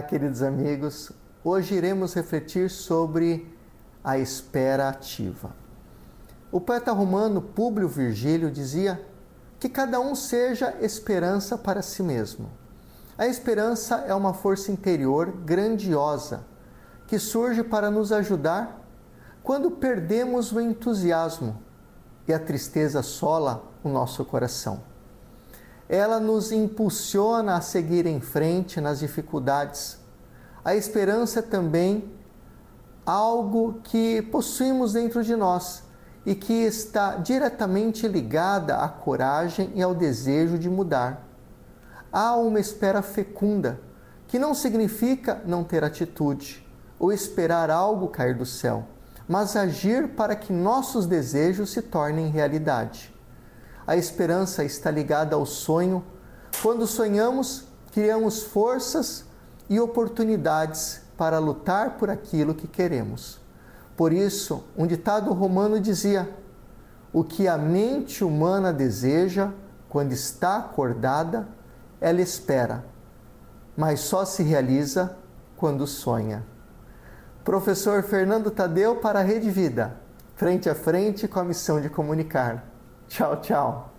queridos amigos. Hoje iremos refletir sobre a espera ativa. O poeta romano Públio Virgílio dizia que cada um seja esperança para si mesmo. A esperança é uma força interior grandiosa que surge para nos ajudar quando perdemos o entusiasmo e a tristeza assola o nosso coração ela nos impulsiona a seguir em frente nas dificuldades. A esperança é também algo que possuímos dentro de nós e que está diretamente ligada à coragem e ao desejo de mudar. Há uma espera fecunda, que não significa não ter atitude ou esperar algo cair do céu, mas agir para que nossos desejos se tornem realidade. A esperança está ligada ao sonho. Quando sonhamos, criamos forças e oportunidades para lutar por aquilo que queremos. Por isso, um ditado romano dizia: O que a mente humana deseja, quando está acordada, ela espera, mas só se realiza quando sonha. Professor Fernando Tadeu para a Rede Vida, frente a frente com a missão de comunicar. Tchau, tchau.